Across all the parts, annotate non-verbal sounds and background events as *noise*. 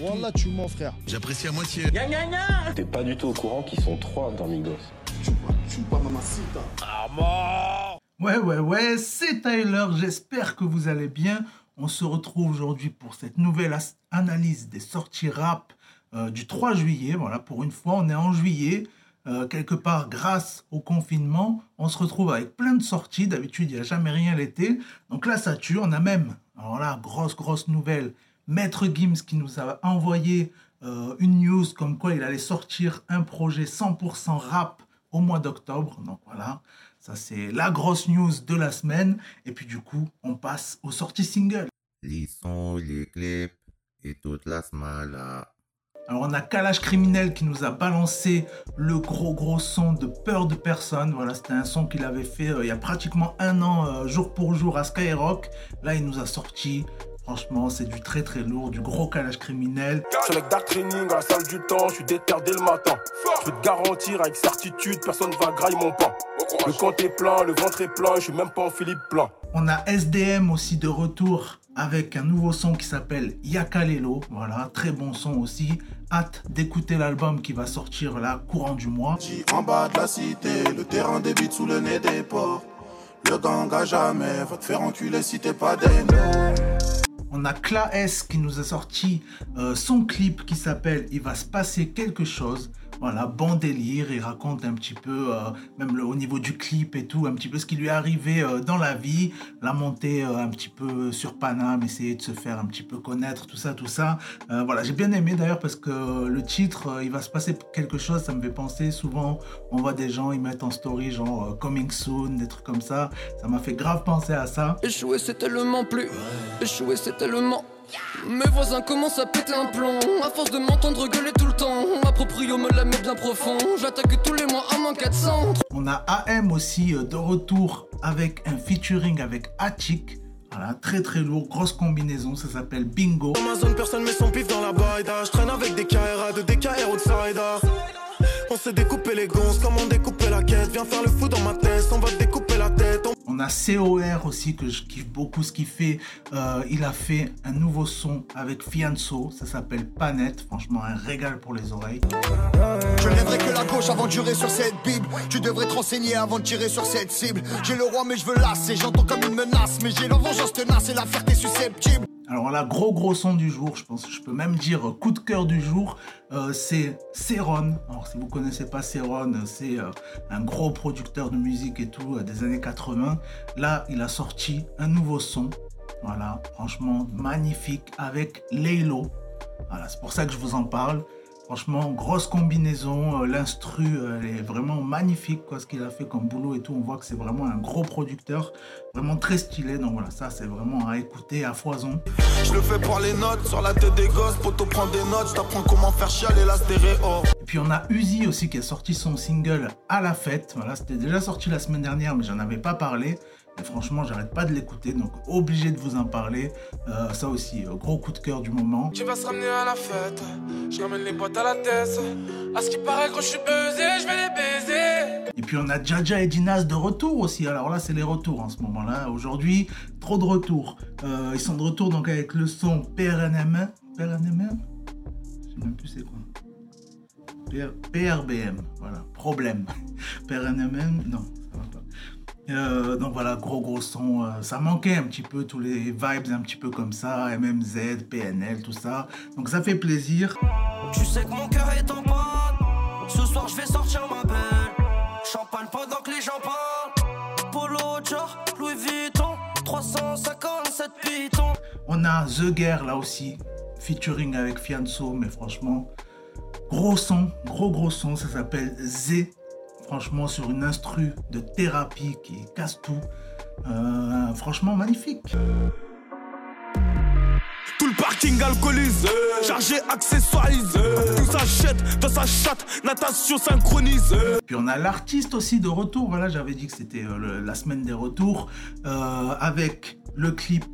Wallah, tu mens, frère. J'apprécie à moitié. T'es pas du tout au courant qu'ils sont trois dans Migos. Ouais, ouais, ouais, c'est Tyler, j'espère que vous allez bien. On se retrouve aujourd'hui pour cette nouvelle analyse des sorties rap euh, du 3 juillet. Voilà, pour une fois, on est en juillet. Euh, quelque part, grâce au confinement, on se retrouve avec plein de sorties. D'habitude, il n'y a jamais rien l'été. Donc là, ça tue. On a même, alors là, grosse, grosse nouvelle, Maître Gims qui nous a envoyé euh, une news comme quoi il allait sortir un projet 100% rap au mois d'octobre. Donc voilà, ça c'est la grosse news de la semaine. Et puis du coup, on passe aux sorties singles. les sons, les clips et toute la smala. Alors on a Kalash Criminel qui nous a balancé le gros gros son de Peur de personne. Voilà, c'était un son qu'il avait fait euh, il y a pratiquement un an, euh, jour pour jour à Skyrock. Là, il nous a sorti. Franchement, c'est du très très lourd, du gros Kalash Criminel. Je suis avec Dark Training à la salle du temps, je suis déter dès le matin. Je peux te garantir avec certitude, personne va grailler mon pain. Le compte est plein, le ventre est plein, je suis même pas en Philippe plein. On a SDM aussi de retour avec un nouveau son qui s'appelle Yakalelo. Voilà, très bon son aussi. Hâte d'écouter l'album qui va sortir là, courant du mois. En bas de la cité, le terrain débite sous le nez des porcs. Le gang à jamais va te faire enculer si t'es pas des. On a Kla S qui nous a sorti euh, son clip qui s'appelle Il va se passer quelque chose. Voilà, bon délire. Il raconte un petit peu, euh, même le- au niveau du clip et tout, un petit peu ce qui lui est arrivé euh, dans la vie. La montée euh, un petit peu sur Paname, essayer de se faire un petit peu connaître, tout ça, tout ça. Euh, voilà, j'ai bien aimé d'ailleurs parce que le titre, euh, Il va se passer quelque chose, ça me fait penser souvent, on voit des gens, ils mettent en story genre euh, Coming Soon, des trucs comme ça. Ça m'a fait grave penser à ça. Échouer c'est tellement plus Échouer c'est tellement Mes voisins commencent à péter un plomb À force de m'entendre gueuler tout le temps Ma proprio me la met bien profond J'attaque tous les mois à moins 400 On a AM aussi euh, de retour avec un featuring avec Attic. Voilà, très très lourd, grosse combinaison, ça s'appelle Bingo. Dans ma zone, personne met son pif dans la baïda. Je traîne avec des KRA, de DKR outsider. On s'est découpé les gonzes, comme on découpait la quête. Viens faire le fou dans ma tête, on va te découper la tête. On On a COR aussi que je kiffe beaucoup ce qu'il fait. Euh, il a fait un nouveau son avec Fianso, ça s'appelle Panette. Franchement, un régal pour les oreilles. Je lèverai que la gauche avant de jurer sur cette Bible. Tu devrais te renseigner avant de tirer sur cette cible. J'ai le roi, mais je veux lasser. J'entends comme une menace, mais j'ai la vengeance tenace et la fierté susceptible. Alors là, gros gros son du jour, je pense, je peux même dire euh, coup de cœur du jour, euh, c'est Céron. Alors si vous connaissez pas Céron, euh, c'est un gros producteur de musique et tout des années 80. Là, il a sorti un nouveau son. Voilà, franchement magnifique avec Laylo. Voilà, c'est pour ça que je vous en parle. Franchement, grosse combinaison, euh, l'instru, euh, elle est vraiment magnifique, quoi, ce qu'il a fait comme boulot et tout. On voit que c'est vraiment un gros producteur, vraiment très stylé. Donc voilà, ça c'est vraiment à écouter à foison. Je le fais pour les notes, sur la tête des gosses. Poto prend des notes, je t'apprends comment faire chialer la stéréo. Et puis on a Uzi aussi qui a sorti son single à la fête. Voilà, c'était déjà sorti la semaine dernière, mais j'en avais pas parlé. Et franchement, j'arrête pas de l'écouter, donc obligé de vous en parler. Euh, ça aussi, euh, gros coup de cœur du moment. Tu vas se ramener à la fête, je ramène les potes à la tête. À ce qui paraît, quand je suis buzzé, je vais les baiser. Et puis on a Jaja et Dinas de retour aussi. Alors là, c'est les retours en ce moment-là. Aujourd'hui, trop de retours. Euh, ils sont de retour donc avec le son PRNM. PRNM Je sais même plus c'est quoi. PR PRBM, voilà, problème. *laughs* PRNM, non. Euh, donc voilà, gros gros son. euh, ça manquait un petit peu tous les vibes un petit peu comme ça, MMZ, PNL, tout ça. Donc ça fait plaisir. Tu sais que mon cœur est en panne Ce soir je vais sortir ma belle Champagne pendant que les gens parlent Polo Dior, Louis Vuitton 357 pitons On a The Guerre là aussi, featuring avec Fianso, mais franchement, gros son, gros gros son, ça s'appelle Z. Franchement, sur une instru de thérapie qui casse tout. Euh, franchement, magnifique. Tout le parking alcoolisé, chargé, accessoirisé. Tout s'achète dans sa chatte, natation synchronisée. Puis on a l'artiste aussi de retour. Voilà, j'avais dit que c'était euh, la semaine des retours. euh, avec le clip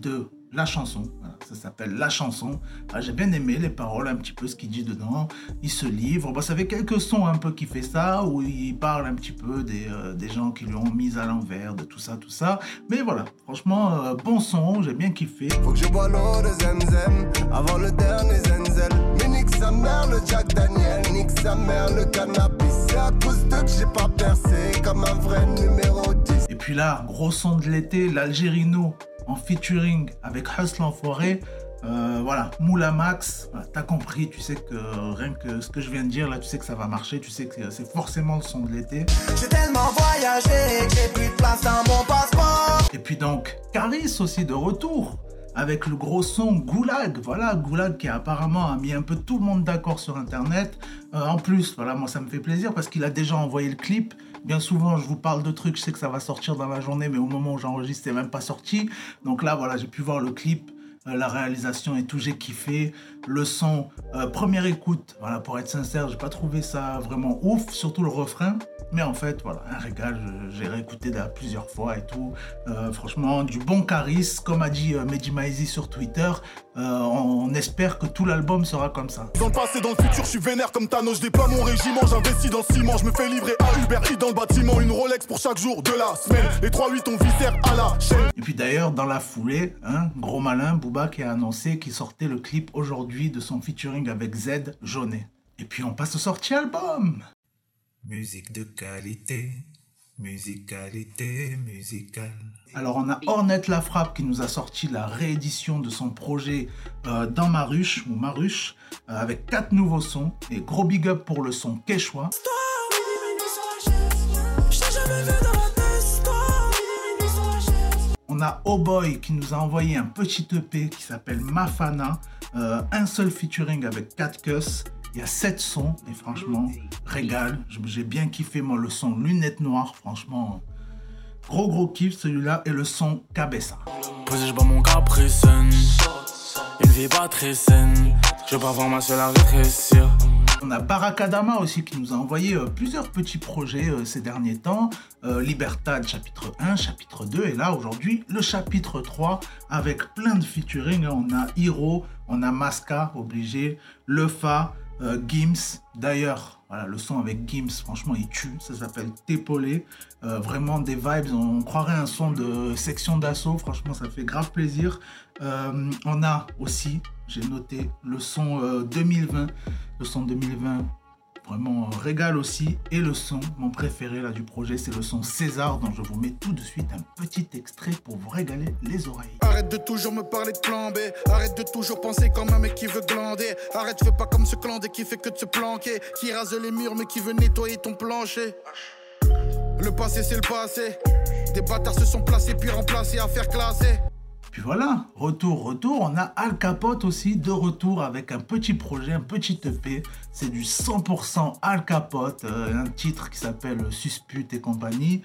de La chanson. Ça s'appelle La chanson. Ah, j'ai bien aimé les paroles, un petit peu ce qu'il dit dedans. Il se livre. Bon, ça fait quelques sons un peu qui fait ça, où il parle un petit peu des, euh, des gens qui lui ont mis à l'envers, de tout ça, tout ça. Mais voilà, franchement, euh, bon son, j'ai bien kiffé. Faut que je bois l'eau de Zemzem avant le dernier Zenzel. Mais nique sa mère le Jack Daniel, nique sa mère le cannabis. C'est à cause de que j'ai pas percé comme un vrai numéro 10. Et puis là, gros son de l'été, l'Algérino en featuring avec Hustle Enfoiré. Euh, voilà, Moula Max, t'as compris, tu sais que rien que ce que je viens de dire là, tu sais que ça va marcher, tu sais que c'est forcément le son de l'été. J'ai tellement voyagé que j'ai plus de place dans mon passeport. Et puis donc, Caris aussi de retour avec le gros son Goulag. Voilà, Goulag qui apparemment a mis un peu tout le monde d'accord sur Internet. Euh, en plus, voilà, moi ça me fait plaisir parce qu'il a déjà envoyé le clip. Bien souvent, je vous parle de trucs, je sais que ça va sortir dans la journée, mais au moment où j'enregistre, c'est même pas sorti. Donc là, voilà, j'ai pu voir le clip, la réalisation et tout, j'ai kiffé. Le son, euh, première écoute, voilà, pour être sincère, j'ai pas trouvé ça vraiment ouf, surtout le refrain. Mais en fait, voilà, un régal, j'ai réécouté plusieurs fois et tout. Euh, franchement, du bon charisme, comme a dit euh, Mehdi sur Twitter. Euh, on, espère que tout l'album sera comme ça. Dans le passé, dans le futur, je suis vénère comme Thanos. Je déploie mon régiment, j'investis dans ciment. Je me fais livrer à Uber Eats dans le bâtiment. Une Rolex pour chaque jour de la semaine. Les 3-8 on viscère à la chaîne. Et puis d'ailleurs, dans la foulée, hein, gros malin, Booba qui a annoncé qu'il sortait le clip aujourd'hui de son featuring avec Z Jaunet. Et puis on passe au sorti album Musique de qualité, musicalité musicale. Alors on a Ornette La Frappe qui nous a sorti la réédition de son projet euh, Dans ma ruche ou ma ruche euh, avec quatre nouveaux sons et gros big up pour le son Quechua. A Oh Boy qui nous a envoyé un petit EP qui s'appelle Mafana, euh, un seul featuring avec 4 Cuss il y a sept sons et franchement, régal. J'ai bien kiffé moi le son Lunettes Noires, franchement. Gros gros kiff celui-là et le son Cabessa. Posé, je mon. Une vie pas très saine. Je veux pas voir ma seule rétrécir. On a Barakadama aussi qui nous a envoyé euh, plusieurs petits projets euh, ces derniers temps. Euh, Libertad chapitre 1, chapitre 2 et là aujourd'hui le chapitre 3 avec plein de featuring. On a Hiro, on a Masca obligé, Lefa, euh, Gims, d'ailleurs, voilà, le son avec Gims, franchement, il tue. Ça s'appelle Tépolé. Euh, vraiment des vibes. On croirait un son de section d'assaut. Franchement, ça fait grave plaisir. Euh, on a aussi, j'ai noté, le son 2020. Le son 2020 vraiment régal aussi. Et le son, mon préféré là du projet, c'est le son César, dont je vous mets tout de suite un petit extrait pour vous régaler les oreilles. Arrête de toujours me parler de plan B, arrête de toujours penser comme un mec qui veut glander. Arrête, fais pas comme ce clandé qui fait que de se planquer, qui rase les murs mais qui veut nettoyer ton plancher. Le passé c'est le passé, des bâtards se sont placés puis remplacés à faire classer. Puis voilà, retour, retour. On a Al Capote aussi de retour avec un petit projet, un petit EP. C'est du 100% Al Capote, euh, un titre qui s'appelle Suspute et compagnie.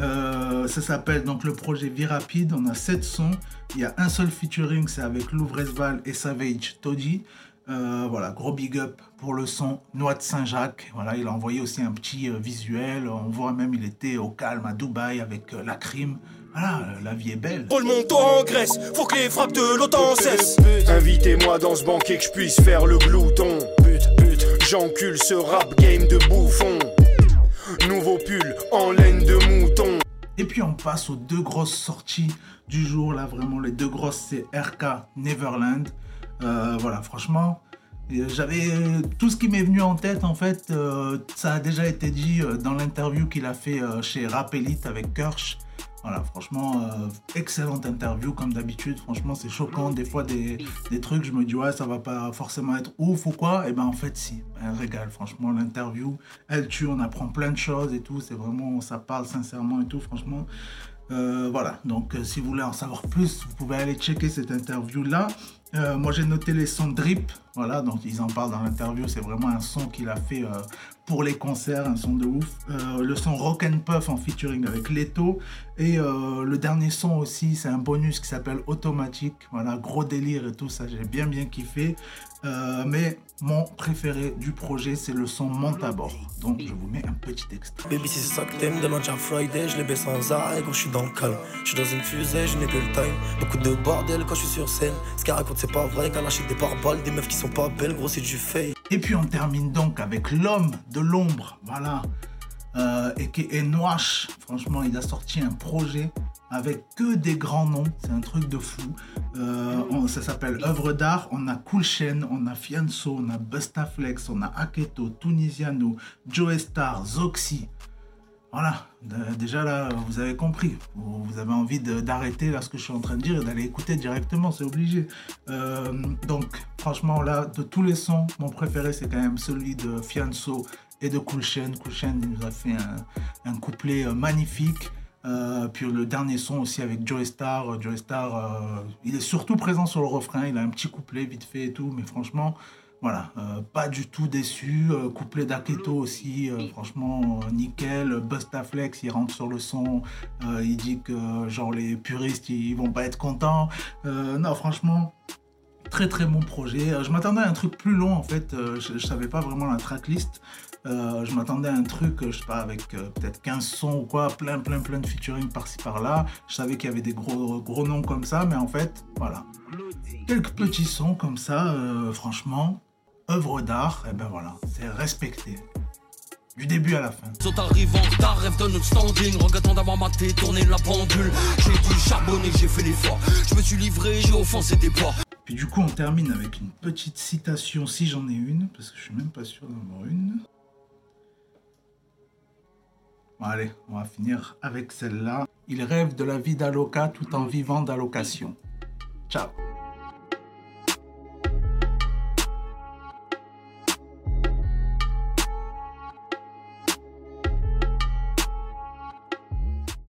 Euh, ça s'appelle donc le projet Vie Rapide. On a 7 sons. Il y a un seul featuring, c'est avec Louvresval et Savage Toddy. Euh, voilà, gros big up pour le son Noix de Saint-Jacques. Voilà, il a envoyé aussi un petit visuel. On voit même il était au calme à Dubaï avec la crime. Voilà, la vie est belle. Paul monte en Grèce, faut que les frappes de l'OTAN cessent. Invitez-moi dans ce banquet que je puisse faire le glouton. Pute, pute, j'encule ce rap game de bouffon. Nouveau pull en laine de mouton. Et puis on passe aux deux grosses sorties du jour. Là, vraiment, les deux grosses, c'est RK Neverland. Euh, voilà, franchement, euh, j'avais tout ce qui m'est venu en tête en fait. Euh, ça a déjà été dit dans l'interview qu'il a fait chez Rap Elite avec Kirsch. Voilà, franchement, euh, excellente interview comme d'habitude. Franchement, c'est choquant. Des fois, des, trucs, je me dis, ouais, ça va pas forcément être ouf ou quoi. Et eh ben, en fait, si. Un régal, franchement. L'interview, elle tue, on apprend plein de choses et tout. C'est vraiment, ça parle sincèrement et tout, franchement. Euh, voilà, donc euh, si vous voulez en savoir plus, vous pouvez aller checker cette interview-là. Euh, moi j'ai noté les sons Drip, voilà, donc ils en parlent dans l'interview, c'est vraiment un son qu'il a fait euh, pour les concerts, un son de ouf. Euh, le son Rock and Puff en featuring avec Leto. Et le dernier son aussi, c'est un bonus qui s'appelle Automatique, voilà, gros délire et tout ça, j'ai bien bien kiffé. mais mon préféré du projet, c'est le son Monte à bord. Donc je vous mets un petit extrait. Baby, c'est ça que t'aimes, demain j'ai Friday, je les baisse sans arrêt quand je suis dans le calme. Je suis dans une fusée, je n'ai que le time. Beaucoup de bordel quand je suis sur scène. Ce qu'elle raconte, c'est pas vrai, qu'elle achète des pare-balles, des meufs qui pas belles, gros, c'est du fake. Et puis on termine donc avec l'homme de l'ombre, voilà. Euh, et qui est Noache. Franchement, il a sorti un projet avec que des grands noms. C'est un truc de fou. Euh, ça s'appelle Œuvre d'art. On a Cool Chain, on a Fianso, on a Bustaflex, on a Aketo, Tunisiano, Joe Star, Zoxy. Voilà, déjà là, vous avez compris. Vous avez envie d'arrêter là ce que je suis en train de dire et d'aller écouter directement, c'est obligé. Euh, donc, franchement, là, de tous les sons, mon préféré, c'est quand même celui de Fianso et de. Cool Chain nous a fait un, couplet euh, magnifique. Euh, puis le dernier son aussi avec Joe Star. Joe Star, il est surtout présent sur le refrain. Il a un petit couplet vite fait et tout, mais franchement, voilà, euh, pas du tout déçu. Euh, couplet d'Aketo aussi, euh, franchement nickel. Bustaflex, il rentre sur le son, il dit que genre les puristes ils vont pas être contents. non, franchement, très très bon projet. je m'attendais à un truc plus long en fait, je, je, savais pas vraiment la tracklist. je m'attendais à un truc, je sais pas, avec peut-être 15 sons ou quoi, plein plein plein de featuring par-ci par-là. Je savais qu'il y avait des gros gros noms comme ça, mais en fait, voilà. Quelques petits sons comme ça, franchement, œuvre d'art, et eh ben voilà, c'est respecté. Du début à la fin. Saut arrive en retard, rêve de notre standing. Regrettant d'avoir maté, tourné la pendule. J'ai dit charbonner, j'ai fait l'effort. Je me suis livré, j'ai offensé des pas. Puis du coup, on termine avec une petite citation, si j'en ai une, parce que je suis même pas sûr d'en avoir une. Bon, allez, on va finir avec celle-là. Il rêve de la vie d'Aloca tout en vivant d'allocation. Ciao